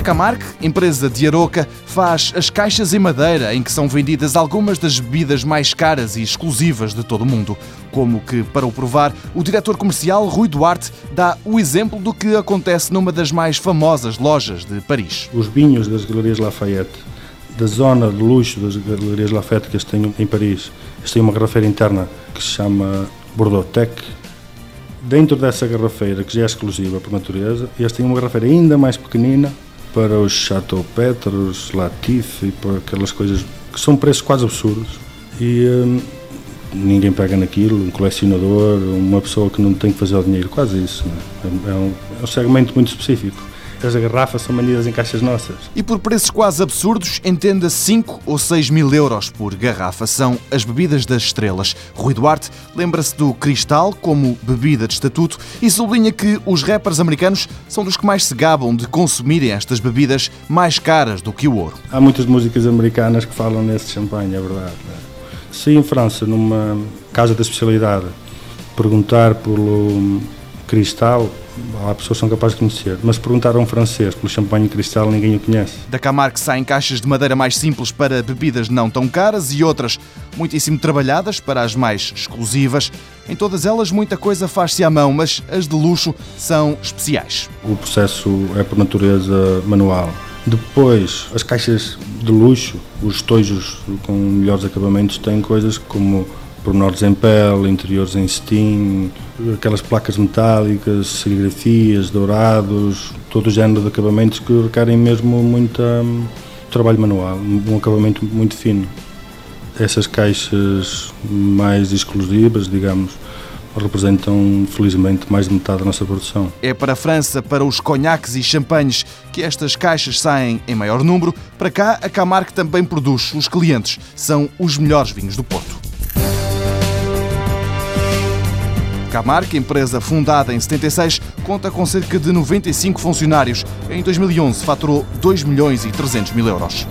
A Camargue, empresa de Aroca, faz as caixas em madeira em que são vendidas algumas das bebidas mais caras e exclusivas de todo o mundo. Como que, para o provar, o diretor comercial Rui Duarte dá o exemplo do que acontece numa das mais famosas lojas de Paris. Os vinhos das Galerias Lafayette, da zona de luxo das Galerias Lafayette que eles têm em Paris, eles têm uma garrafeira interna que se chama Bordeaux Tech, dentro dessa garrafeira, que já é exclusiva por natureza, eles têm uma garrafeira ainda mais pequenina para os Chateau Petre, os Latif e para aquelas coisas que são preços quase absurdos. E hum, ninguém pega naquilo, um colecionador, uma pessoa que não tem que fazer o dinheiro, quase isso. É? é, um, é um segmento muito específico. As garrafas são vendidas em caixas nossas. E por preços quase absurdos, entenda 5 ou 6 mil euros por garrafa. São as bebidas das estrelas. Rui Duarte lembra-se do cristal como bebida de estatuto e sublinha que os rappers americanos são dos que mais se gabam de consumirem estas bebidas mais caras do que o ouro. Há muitas músicas americanas que falam nesse champanhe, é verdade. Se em França, numa casa da especialidade, perguntar pelo cristal, há pessoas que são capazes de conhecer, mas perguntar a um francês pelo champanhe cristal, ninguém o conhece. Da Camargue saem caixas de madeira mais simples para bebidas não tão caras e outras muitíssimo trabalhadas para as mais exclusivas. Em todas elas, muita coisa faz-se à mão, mas as de luxo são especiais. O processo é por natureza manual. Depois, as caixas de luxo, os estojos com melhores acabamentos, têm coisas como pormenores em pele, interiores em cetim, aquelas placas metálicas, serigrafias, dourados, todo o género de acabamentos que requerem mesmo muito um, trabalho manual, um acabamento muito fino. Essas caixas mais exclusivas, digamos, representam, felizmente, mais de metade da nossa produção. É para a França, para os conhaques e champanhes, que estas caixas saem em maior número. Para cá, a Camargue também produz. Os clientes são os melhores vinhos do Porto. Camargue, empresa fundada em 76, conta com cerca de 95 funcionários. Em 2011 faturou 2 milhões e 300 mil euros.